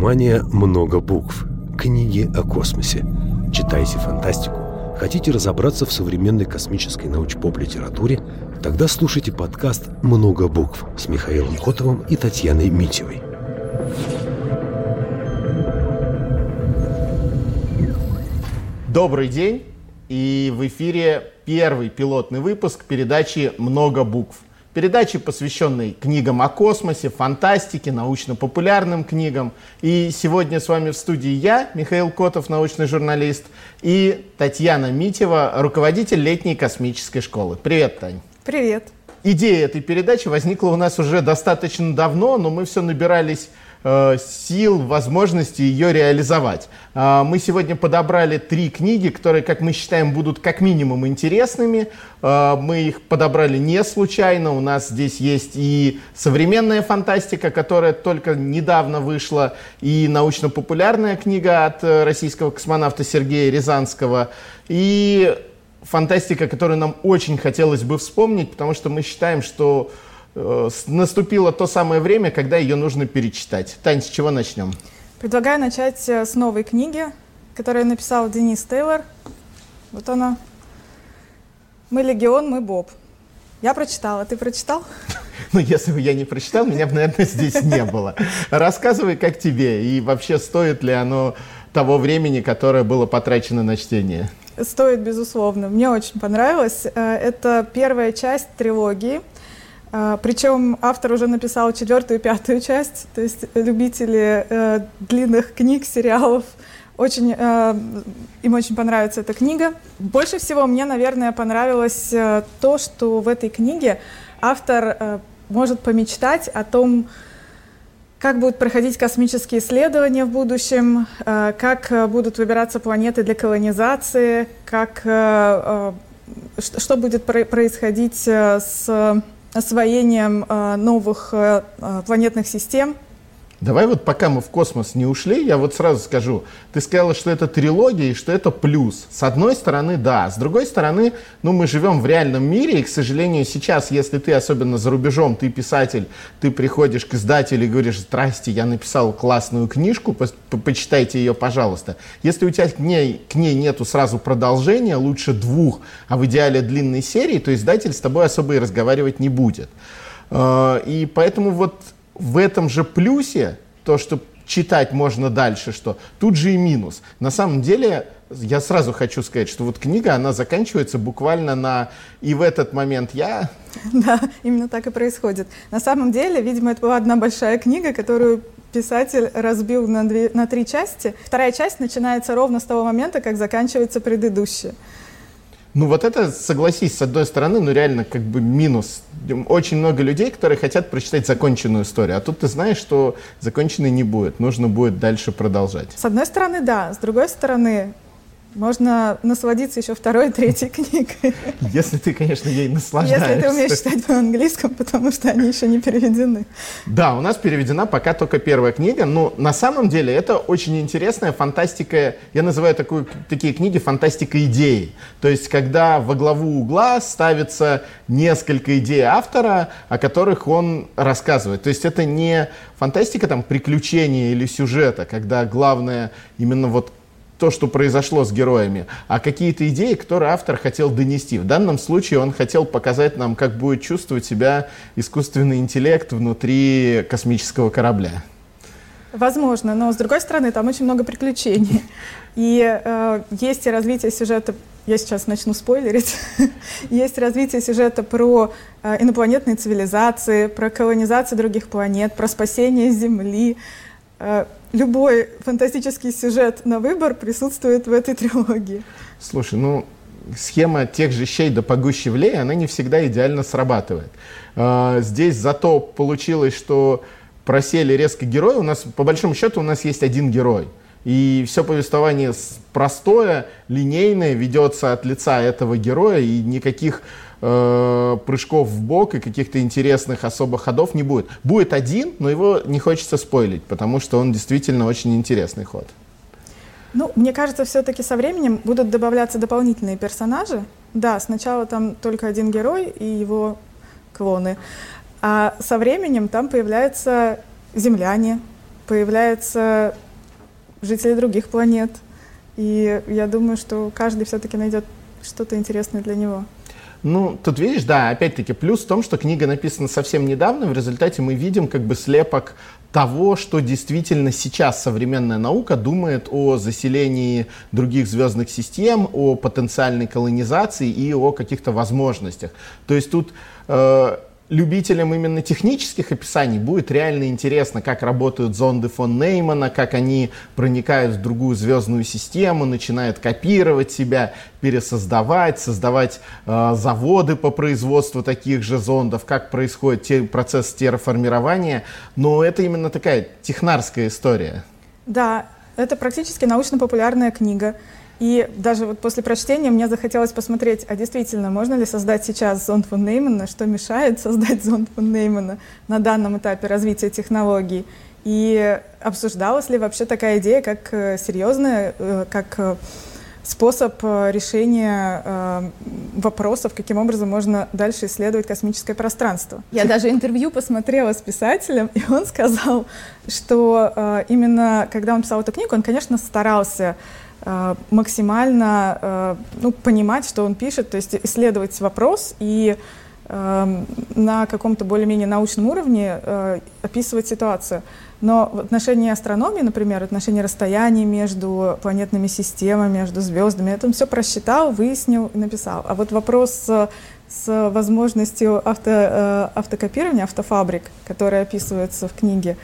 внимание много букв. Книги о космосе. Читайте фантастику. Хотите разобраться в современной космической научпоп-литературе? Тогда слушайте подкаст «Много букв» с Михаилом Котовым и Татьяной Митевой. Добрый день! И в эфире первый пилотный выпуск передачи «Много букв». Передачи, посвященной книгам о космосе, фантастике, научно-популярным книгам. И сегодня с вами в студии я, Михаил Котов, научный журналист, и Татьяна Митева, руководитель летней космической школы. Привет, Тань. Привет. Идея этой передачи возникла у нас уже достаточно давно, но мы все набирались сил, возможности ее реализовать. Э, мы сегодня подобрали три книги, которые, как мы считаем, будут как минимум интересными. Э, мы их подобрали не случайно. У нас здесь есть и современная фантастика, которая только недавно вышла, и научно-популярная книга от российского космонавта Сергея Рязанского, и фантастика, которую нам очень хотелось бы вспомнить, потому что мы считаем, что Э, наступило то самое время, когда ее нужно перечитать. Тань, с чего начнем? Предлагаю начать э, с новой книги, которую написал Денис Тейлор. Вот она. «Мы легион, мы Боб». Я прочитала. Ты прочитал? Ну, если бы я не прочитал, меня бы, наверное, здесь не было. Рассказывай, как тебе, и вообще стоит ли оно того времени, которое было потрачено на чтение? Стоит, безусловно. Мне очень понравилось. Э, это первая часть трилогии – Причем автор уже написал четвертую и пятую часть, то есть любители э, длинных книг, сериалов, очень, э, им очень понравится эта книга. Больше всего мне, наверное, понравилось э, то, что в этой книге автор э, может помечтать о том, как будут проходить космические исследования в будущем, э, как э, будут выбираться планеты для колонизации, как, э, э, что будет происходить э, с освоением э, новых э, э, планетных систем – Давай вот пока мы в космос не ушли, я вот сразу скажу. Ты сказала, что это трилогия и что это плюс. С одной стороны, да. С другой стороны, ну мы живем в реальном мире, и, к сожалению, сейчас, если ты, особенно за рубежом, ты писатель, ты приходишь к издателю и говоришь, здрасте, я написал классную книжку, по по почитайте ее, пожалуйста. Если у тебя к ней, к ней нету сразу продолжения, лучше двух, а в идеале длинной серии, то издатель с тобой особо и разговаривать не будет. А, и поэтому вот в этом же плюсе, то, что читать можно дальше, что тут же и минус. На самом деле, я сразу хочу сказать, что вот книга, она заканчивается буквально на «и в этот момент я...» Да, именно так и происходит. На самом деле, видимо, это была одна большая книга, которую писатель разбил на, две, на три части. Вторая часть начинается ровно с того момента, как заканчивается предыдущая. Ну вот это, согласись, с одной стороны, ну реально как бы минус. Очень много людей, которые хотят прочитать законченную историю, а тут ты знаешь, что законченной не будет, нужно будет дальше продолжать. С одной стороны, да. С другой стороны, можно насладиться еще второй третьей книгой. Если ты, конечно, ей наслаждаешься. Если ты умеешь читать по-английскому, потому что они еще не переведены. Да, у нас переведена пока только первая книга, но на самом деле это очень интересная фантастика, я называю такую, такие книги фантастика идеи. То есть, когда во главу угла ставится несколько идей автора, о которых он рассказывает. То есть, это не фантастика там приключения или сюжета, когда главное именно вот то, что произошло с героями, а какие-то идеи, которые автор хотел донести. В данном случае он хотел показать нам, как будет чувствовать себя искусственный интеллект внутри космического корабля. Возможно, но с другой стороны, там очень много приключений. И э, есть и развитие сюжета, я сейчас начну спойлерить, есть развитие сюжета про э, инопланетные цивилизации, про колонизацию других планет, про спасение Земли, Э, любой фантастический сюжет на выбор присутствует в этой трилогии. Слушай, ну схема тех же щей да погуще влей, она не всегда идеально срабатывает. Э, здесь зато получилось, что просели резко герои. У нас, по большому счету, у нас есть один герой. И все повествование простое, линейное, ведется от лица этого героя, и никаких э, прыжков в бок и каких-то интересных особых ходов не будет. Будет один, но его не хочется спойлить, потому что он действительно очень интересный ход. Ну, мне кажется, все-таки со временем будут добавляться дополнительные персонажи. Да, сначала там только один герой и его клоны. А со временем там появляются земляне, появляются жители других планет. И я думаю, что каждый все-таки найдет что-то интересное для него. Ну, тут видишь, да, опять-таки, плюс в том, что книга написана совсем недавно, в результате мы видим как бы слепок того, что действительно сейчас современная наука думает о заселении других звездных систем, о потенциальной колонизации и о каких-то возможностях. То есть тут э, любителям именно технических описаний будет реально интересно, как работают зонды фон Неймана, как они проникают в другую звездную систему, начинают копировать себя, пересоздавать, создавать э, заводы по производству таких же зондов, как происходит те, процесс терраформирования. Но это именно такая технарская история. Да, это практически научно-популярная книга. И даже вот после прочтения мне захотелось посмотреть, а действительно, можно ли создать сейчас зонд фон Неймана, что мешает создать зонд фон Неймана на данном этапе развития технологий. И обсуждалась ли вообще такая идея как э, серьезная, э, как э, способ решения вопросов, каким образом можно дальше исследовать космическое пространство. Я даже интервью посмотрела с писателем, и он сказал, что именно когда он писал эту книгу, он, конечно, старался Э, максимально э, ну, понимать, что он пишет, то есть исследовать вопрос и э, на каком-то более-менее научном уровне описывать ситуацию. Но в отношении астрономии, например, в отношении расстояний между планетными системами, между звездами, это он все просчитал, выяснил и написал. А вот вопрос с возможностью авто, автокопирования, автофабрик, которые описываются в книге,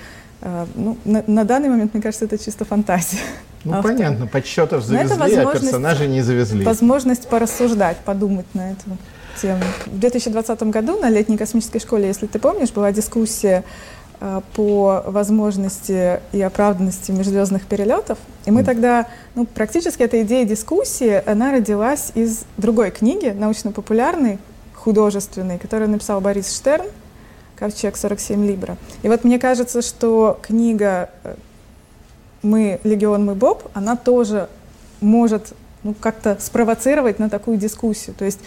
ну, на, на данный момент, мне кажется, это чисто фантазия. Ну, автора. понятно, подсчетов завезли, а персонажей не завезли. Возможность порассуждать, подумать на эту тему. В 2020 году на летней космической школе, если ты помнишь, была дискуссия э, по возможности и оправданности межзвездных перелетов. И мы тогда, ну, практически эта идея дискуссии, она родилась из другой книги, научно-популярной, художественной, которую написал Борис Штерн, «Ковчег 47 Либра». И вот мне кажется, что книга э, мы, Легион, мы Боб, она тоже может ну, как-то спровоцировать на такую дискуссию. То есть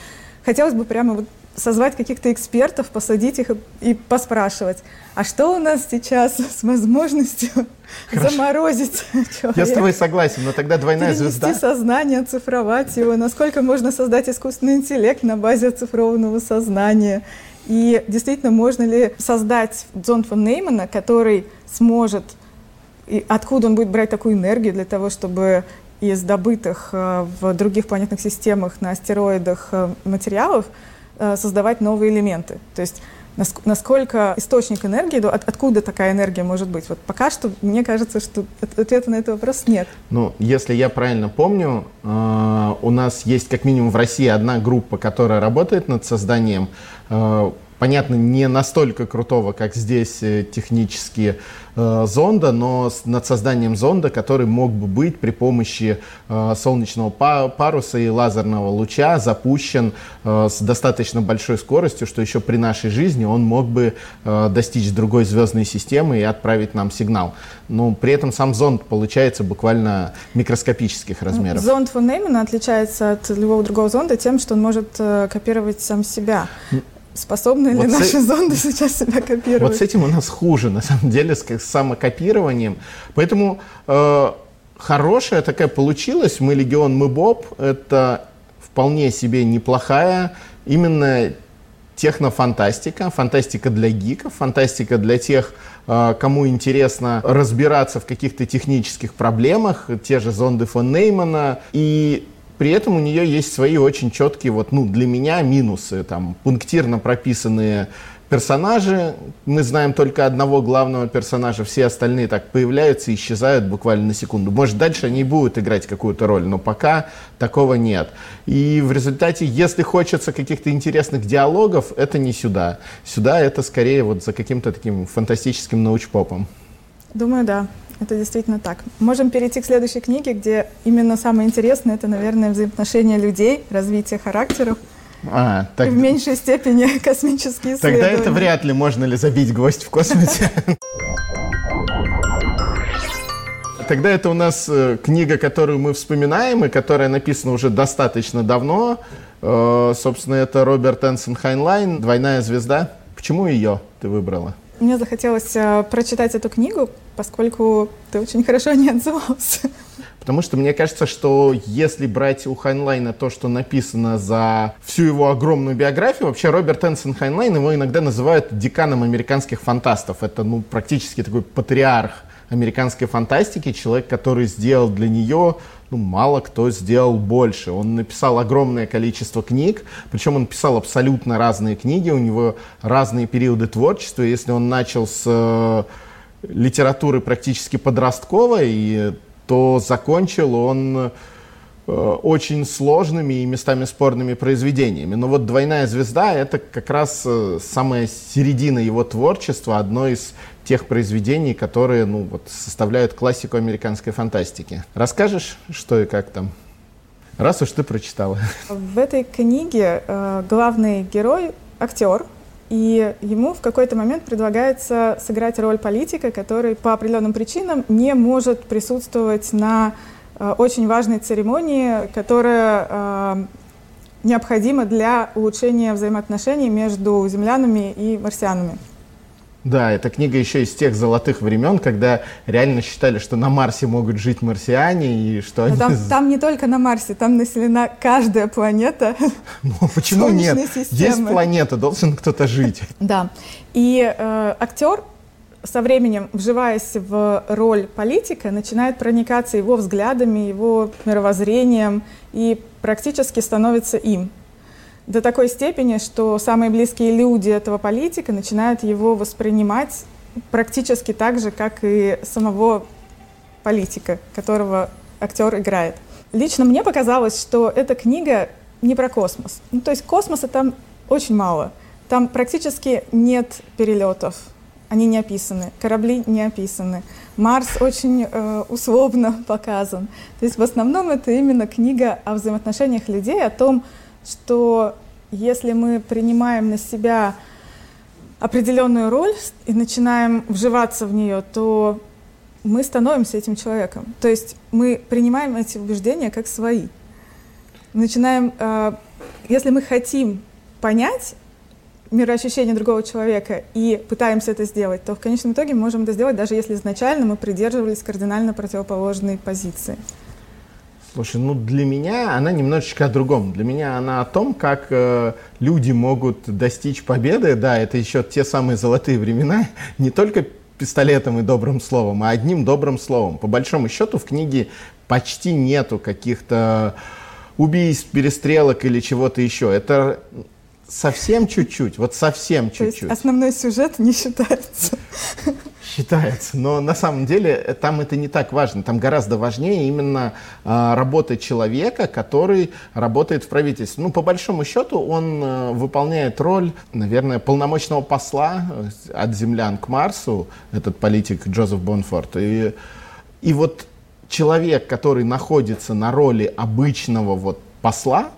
хотелось бы прямо вот созвать каких-то экспертов, посадить их и, поспрашивать, а что у нас сейчас с возможностью Хорошо. заморозить человека? Я с тобой согласен, но тогда двойная звезда. сознание, оцифровать его, насколько можно создать искусственный интеллект на базе оцифрованного сознания. И действительно, можно ли создать зонд фон Неймана, который сможет и откуда он будет брать такую энергию для того, чтобы из добытых э, в других планетных системах на астероидах э, материалов э, создавать новые элементы. То есть насколько источник энергии, от, откуда такая энергия может быть? Вот пока что мне кажется, что ответа на этот вопрос нет. Ну, если я правильно помню, у нас есть как минимум в России одна группа, которая работает над созданием понятно, не настолько крутого, как здесь э, технически э, зонда, но с, над созданием зонда, который мог бы быть при помощи э, солнечного паруса и лазерного луча запущен э, с достаточно большой скоростью, что еще при нашей жизни он мог бы э, достичь другой звездной системы и отправить нам сигнал. Но при этом сам зонд получается буквально микроскопических размеров. Зонд фон Неймана отличается от любого другого зонда тем, что он может э, копировать сам себя. Способны вот ли наши с... зонды сейчас себя копировать? Вот с этим у нас хуже, на самом деле, с, с самокопированием. Поэтому э, хорошая такая получилась. Мы Легион, мы Боб. Это вполне себе неплохая именно технофантастика, фантастика для гиков, фантастика для тех, э, кому интересно разбираться в каких-то технических проблемах, те же зонды фон Неймана. И при этом у нее есть свои очень четкие, вот, ну, для меня минусы, там, пунктирно прописанные персонажи. Мы знаем только одного главного персонажа, все остальные так появляются и исчезают буквально на секунду. Может, дальше они будут играть какую-то роль, но пока такого нет. И в результате, если хочется каких-то интересных диалогов, это не сюда. Сюда это скорее вот за каким-то таким фантастическим научпопом. Думаю, да. Это действительно так. Можем перейти к следующей книге, где именно самое интересное это, наверное, взаимоотношения людей, развитие характеров. А, так... И в меньшей степени космические исследования. Тогда это вряд ли можно ли забить гвоздь в космосе. Тогда это у нас э, книга, которую мы вспоминаем, и которая написана уже достаточно давно. Э, собственно, это Роберт Энсон Хайнлайн «Двойная звезда». Почему ее ты выбрала? Мне захотелось э, прочитать эту книгу, поскольку ты очень хорошо о ней отзывался. Потому что мне кажется, что если брать у Хайнлайна то, что написано за всю его огромную биографию, вообще Роберт Энсон Хайнлайн, его иногда называют деканом американских фантастов. Это ну, практически такой патриарх американской фантастики, человек, который сделал для нее ну, мало кто сделал больше. Он написал огромное количество книг, причем он писал абсолютно разные книги, у него разные периоды творчества. Если он начал с э, литературы практически подростковой, то закончил он э, очень сложными и местами спорными произведениями. Но вот «Двойная звезда» — это как раз э, самая середина его творчества, одно из тех произведений, которые ну, вот, составляют классику американской фантастики. Расскажешь, что и как там? Раз уж ты прочитала. В этой книге э, главный герой — актер, и ему в какой-то момент предлагается сыграть роль политика, который по определенным причинам не может присутствовать на э, очень важной церемонии, которая э, необходима для улучшения взаимоотношений между землянами и марсианами. Да, эта книга еще из тех золотых времен, когда реально считали, что на Марсе могут жить марсиане и что они... Там, там не только на Марсе, там населена каждая планета. Ну почему нет? Системы. Есть планета, должен кто-то жить. Да. И э, актер со временем, вживаясь в роль политика, начинает проникаться его взглядами, его мировоззрением и практически становится им до такой степени, что самые близкие люди этого политика начинают его воспринимать практически так же, как и самого политика, которого актер играет. Лично мне показалось, что эта книга не про космос. Ну, то есть космоса там очень мало. Там практически нет перелетов, они не описаны, корабли не описаны. Марс очень э, условно показан. То есть в основном это именно книга о взаимоотношениях людей, о том, что если мы принимаем на себя определенную роль и начинаем вживаться в нее, то мы становимся этим человеком. То есть мы принимаем эти убеждения как свои. Начинаем, э, если мы хотим понять мироощущение другого человека и пытаемся это сделать, то в конечном итоге мы можем это сделать, даже если изначально мы придерживались кардинально противоположной позиции. Слушай, ну для меня она немножечко о другом. Для меня она о том, как э, люди могут достичь победы. Да, это еще те самые золотые времена, не только пистолетом и добрым словом, а одним добрым словом. По большому счету в книге почти нету каких-то убийств, перестрелок или чего-то еще. Это совсем чуть-чуть, вот совсем чуть-чуть. основной сюжет не считается. Считается, но на самом деле э, там это не так важно. Там гораздо важнее именно э, работа человека, который работает в правительстве. Ну, по большому счету, он э, выполняет роль, наверное, полномочного посла э, от землян к Марсу, этот политик Джозеф Бонфорд. И, и вот человек, который находится на роли обычного вот посла,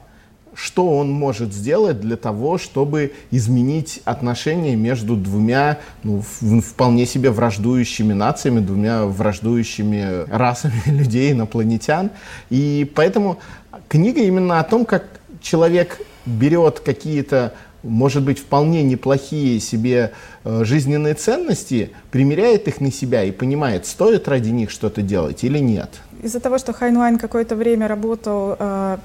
что он может сделать для того, чтобы изменить отношения между двумя ну, вполне себе враждующими нациями, двумя враждующими расами людей, инопланетян. И поэтому книга именно о том, как человек берет какие-то может быть, вполне неплохие себе э, жизненные ценности, примеряет их на себя и понимает, стоит ради них что-то делать или нет. Из-за того, что Хайнлайн какое-то время работал э,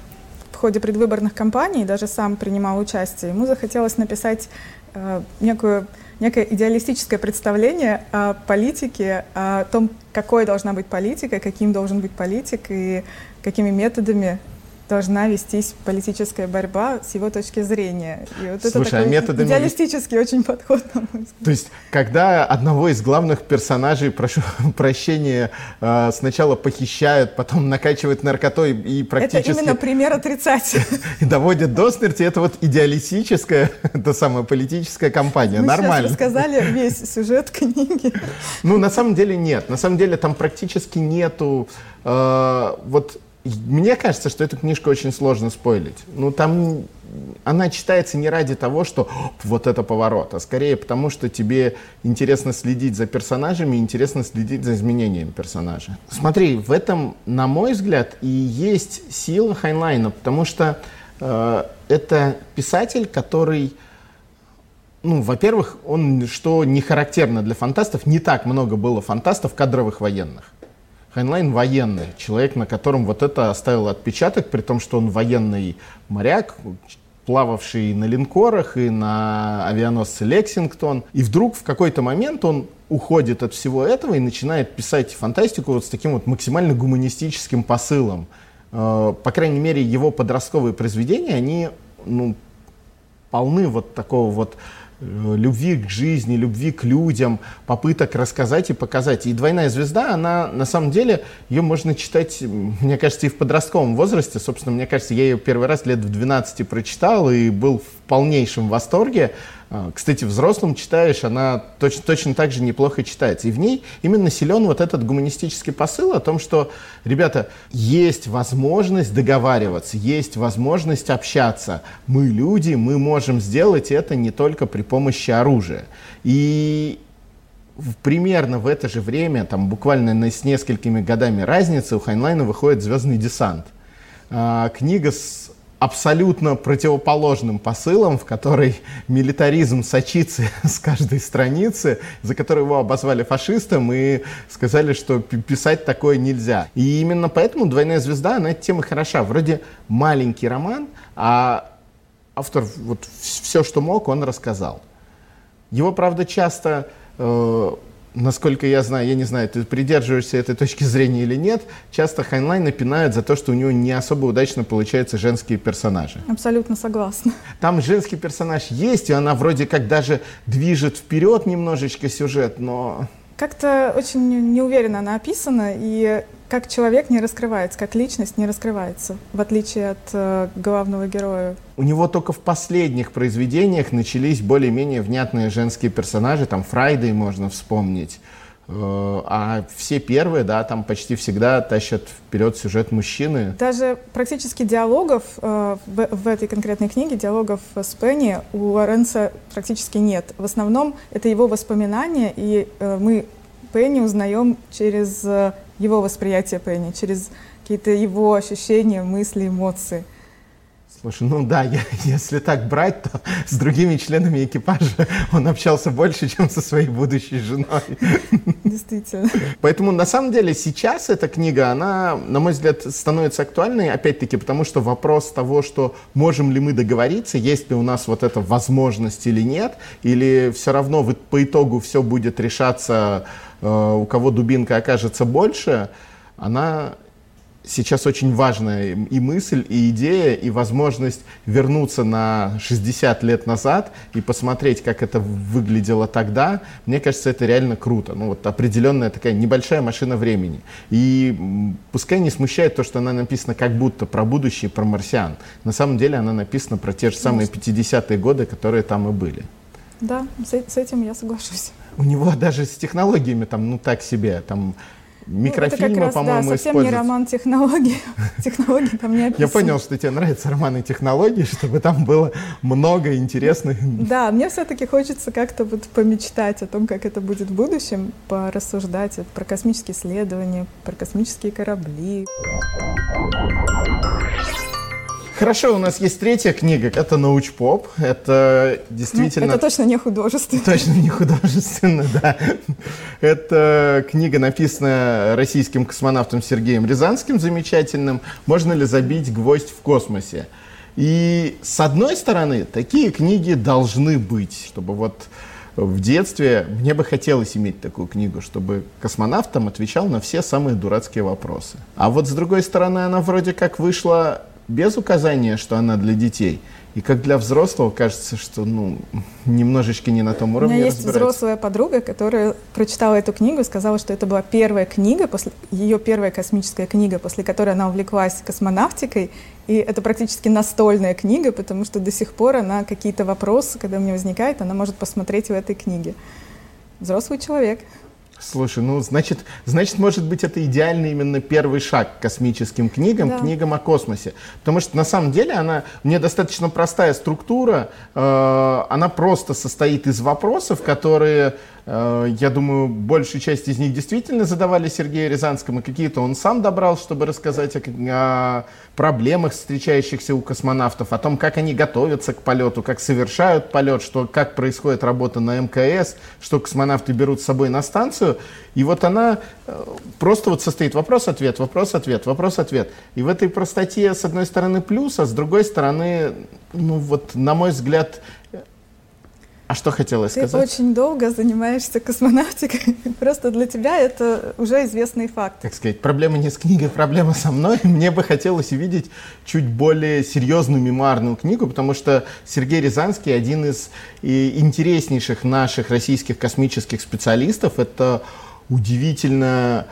в ходе предвыборных кампаний, даже сам принимал участие, ему захотелось написать э, некую, некое идеалистическое представление о политике, о том, какой должна быть политика, каким должен быть политик и какими методами должна вестись политическая борьба с его точки зрения. И вот Слушай, это такой а методами... идеалистический очень подход, на мой взгляд. То есть, когда одного из главных персонажей, прошу прощения, э, сначала похищают, потом накачивают наркотой и практически... Это именно пример отрицательный. И доводят до смерти, это вот идеалистическая, та самая политическая кампания. Мы Нормально. Мы рассказали весь сюжет книги. Ну, на самом деле нет. На самом деле там практически нету э, вот мне кажется, что эту книжку очень сложно спойлить. Ну, там она читается не ради того, что вот это поворот, а скорее потому, что тебе интересно следить за персонажами, интересно следить за изменением персонажа. Смотри, в этом, на мой взгляд, и есть сила Хайнлайна, потому что э, это писатель, который ну, во-первых, он, что не характерно для фантастов, не так много было фантастов кадровых военных. Хайнлайн военный, человек, на котором вот это оставил отпечаток, при том, что он военный моряк, плававший на линкорах и на авианосце Лексингтон. И вдруг в какой-то момент он уходит от всего этого и начинает писать фантастику вот с таким вот максимально гуманистическим посылом. Э, по крайней мере, его подростковые произведения, они ну, полны вот такого вот любви к жизни, любви к людям, попыток рассказать и показать. И «Двойная звезда», она на самом деле, ее можно читать, мне кажется, и в подростковом возрасте. Собственно, мне кажется, я ее первый раз лет в 12 прочитал и был в полнейшем восторге. А, кстати, взрослым читаешь, она точно, точно так же неплохо читается. И в ней именно силен вот этот гуманистический посыл о том, что, ребята, есть возможность договариваться, есть возможность общаться. Мы люди, мы можем сделать это не только при помощи оружия. И примерно в это же время, там буквально с несколькими годами разницы, у Хайнлайна выходит «Звездный десант». А, книга с абсолютно противоположным посылом, в который милитаризм сочится с каждой страницы, за которую его обозвали фашистом и сказали, что писать такое нельзя. И именно поэтому «Двойная звезда», она эта тема хороша. Вроде маленький роман, а автор вот все, что мог, он рассказал. Его, правда, часто э, насколько я знаю, я не знаю, ты придерживаешься этой точки зрения или нет, часто Хайнлайна пинают за то, что у него не особо удачно получаются женские персонажи. Абсолютно согласна. Там женский персонаж есть, и она вроде как даже движет вперед немножечко сюжет, но... Как-то очень неуверенно она описана, и как человек не раскрывается, как личность не раскрывается, в отличие от э, главного героя. У него только в последних произведениях начались более-менее внятные женские персонажи, там Фрайдей можно вспомнить. Э, а все первые, да, там почти всегда тащат вперед сюжет мужчины. Даже практически диалогов э, в, в этой конкретной книге, диалогов с Пенни у Лоренца практически нет. В основном это его воспоминания, и э, мы Пенни узнаем через его восприятие Пенни, через какие-то его ощущения, мысли, эмоции. Слушай, ну да, я, если так брать, то с другими членами экипажа он общался больше, чем со своей будущей женой. Действительно. Поэтому на самом деле сейчас эта книга, она, на мой взгляд, становится актуальной, опять-таки, потому что вопрос того, что можем ли мы договориться, есть ли у нас вот эта возможность или нет, или все равно по итогу все будет решаться Э, у кого дубинка окажется больше, она сейчас очень важная и мысль, и идея, и возможность вернуться на 60 лет назад и посмотреть, как это выглядело тогда, мне кажется, это реально круто. Ну вот определенная такая небольшая машина времени. И пускай не смущает то, что она написана как будто про будущее, про марсиан. На самом деле она написана про те же самые 50-е годы, которые там и были. Да, с, этим я соглашусь у него даже с технологиями там, ну так себе, там микрофильмы, ну, по-моему, да, совсем не роман технологий. Технологии там не Я понял, что тебе нравятся романы технологий, чтобы там было много интересных. Да, мне все-таки хочется как-то вот помечтать о том, как это будет в будущем, порассуждать про космические исследования, про космические корабли. Хорошо, у нас есть третья книга, это научпоп, это действительно... Ну, это точно не художественно. Точно не художественно, да. Это книга, написанная российским космонавтом Сергеем Рязанским, замечательным. «Можно ли забить гвоздь в космосе?» И с одной стороны, такие книги должны быть, чтобы вот в детстве мне бы хотелось иметь такую книгу, чтобы космонавт там отвечал на все самые дурацкие вопросы. А вот с другой стороны, она вроде как вышла без указания, что она для детей. И как для взрослого кажется, что ну, немножечко не на том уровне. У меня есть взрослая подруга, которая прочитала эту книгу и сказала, что это была первая книга, после, ее первая космическая книга, после которой она увлеклась космонавтикой. И это практически настольная книга, потому что до сих пор она какие-то вопросы, когда у нее возникает, она может посмотреть в этой книге. Взрослый человек. Слушай, ну, значит, значит, может быть, это идеальный именно первый шаг к космическим книгам, Да. книгам о космосе. Потому что, на самом деле, она, мне достаточно простая структура, э, она просто состоит из вопросов, которые, э, я думаю, большую часть из них действительно задавали Сергею Рязанскому, какие-то он сам добрал, чтобы рассказать о, о проблемах, встречающихся у космонавтов, о том, как они готовятся к полету, как совершают полет, что, как происходит работа на МКС, что космонавты берут с собой на станцию. И вот она э, просто вот состоит вопрос-ответ, вопрос-ответ, вопрос-ответ. И в этой простоте, с одной стороны, плюс, а с другой стороны, ну вот, на мой взгляд, а что хотелось Ты сказать? очень долго занимаешься космонавтикой. Просто для тебя это уже известный факт. так сказать, проблема не с книгой, проблема со мной. Мне бы хотелось увидеть чуть более серьезную мемуарную книгу, потому что Сергей Рязанский один из интереснейших наших российских космических специалистов. Это удивительно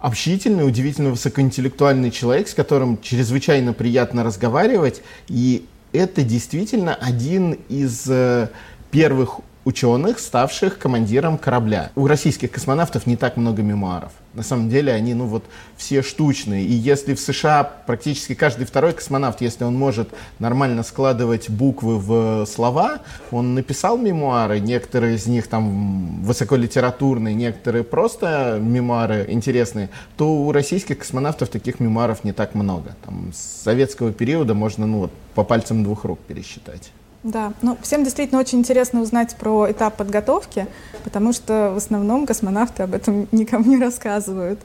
общительный, удивительно высокоинтеллектуальный человек, с которым чрезвычайно приятно разговаривать. И это действительно один из э, первых ученых, ставших командиром корабля. У российских космонавтов не так много мемуаров. На самом деле они, ну вот, все штучные. И если в США практически каждый второй космонавт, если он может нормально складывать буквы в слова, он написал мемуары, некоторые из них там высоколитературные, некоторые просто мемуары интересные, то у российских космонавтов таких мемуаров не так много. Там, с советского периода можно, ну вот, по пальцам двух рук пересчитать. Да, ну всем действительно очень интересно узнать про этап подготовки, потому что в основном космонавты об этом никому не рассказывают.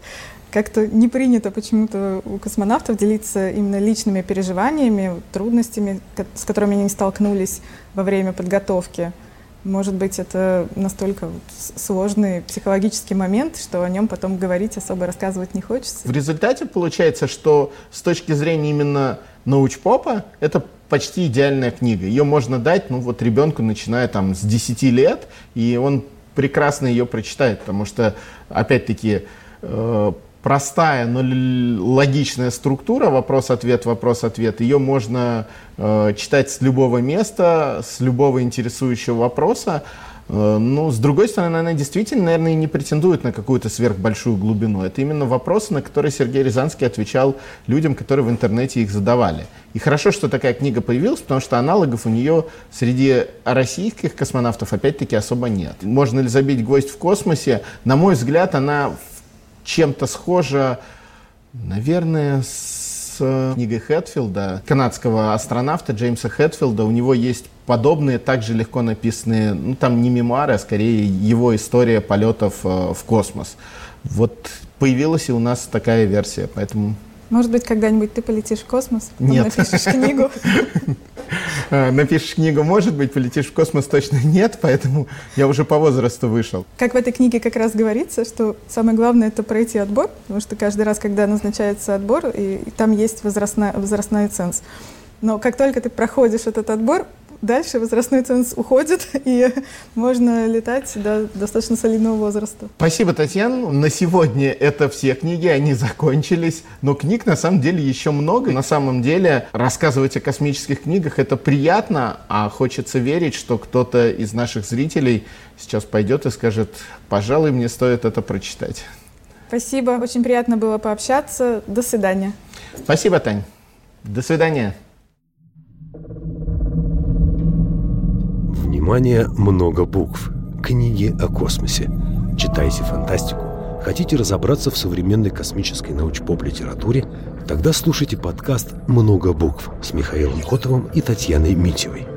Как-то не принято почему-то у космонавтов делиться именно личными переживаниями, трудностями, с которыми они столкнулись во время подготовки. Может быть, это настолько сложный психологический момент, что о нем потом говорить особо рассказывать не хочется. В результате получается, что с точки зрения именно научпопа, это почти идеальная книга. Ее можно дать, ну вот ребенку, начиная там с 10 лет, и он прекрасно ее прочитает, потому что, опять-таки, э, простая, но логичная структура, вопрос-ответ, вопрос-ответ, ее можно э, читать с любого места, с любого интересующего вопроса. Ну, с другой стороны, она действительно, наверное, и не претендует на какую-то сверхбольшую глубину. Это именно вопросы, на которые Сергей Рязанский отвечал людям, которые в интернете их задавали. И хорошо, что такая книга появилась, потому что аналогов у нее среди российских космонавтов опять-таки особо нет. Можно ли забить гвоздь в космосе? На мой взгляд, она чем-то схожа, наверное, с э, книгой Хэтфилда, канадского астронавта Джеймса Хэтфилда. У него есть подобные, также легко написанные, ну там не мемуары, а скорее его история полетов э, в космос. Вот появилась и у нас такая версия, поэтому Может быть, когда-нибудь ты полетишь в космос, Нет. напишешь книгу. э, напишешь книгу, может быть, полетишь в космос точно нет, поэтому я уже по возрасту вышел. Как в этой книге как раз говорится, что самое главное это пройти отбор, потому что каждый раз, когда назначается отбор, и, там есть возрастная, возрастной ценз. Но как только ты проходишь этот отбор, дальше возрастной ценз уходит, и можно летать до достаточно солидного возраста. Спасибо, Татьяна. На сегодня это все книги, они закончились. Но книг на самом деле еще много. На самом деле рассказывать о космических книгах это приятно, а хочется верить, что кто-то из наших зрителей сейчас пойдет и скажет, пожалуй, мне стоит это прочитать. Спасибо, очень приятно было пообщаться. До свидания. Спасибо, Тань. До свидания. Внимание, много букв. Книги о космосе. Читайте фантастику. Хотите разобраться в современной космической научпоп-литературе? Тогда слушайте подкаст «Много букв» с Михаилом Котовым и Татьяной Митевой.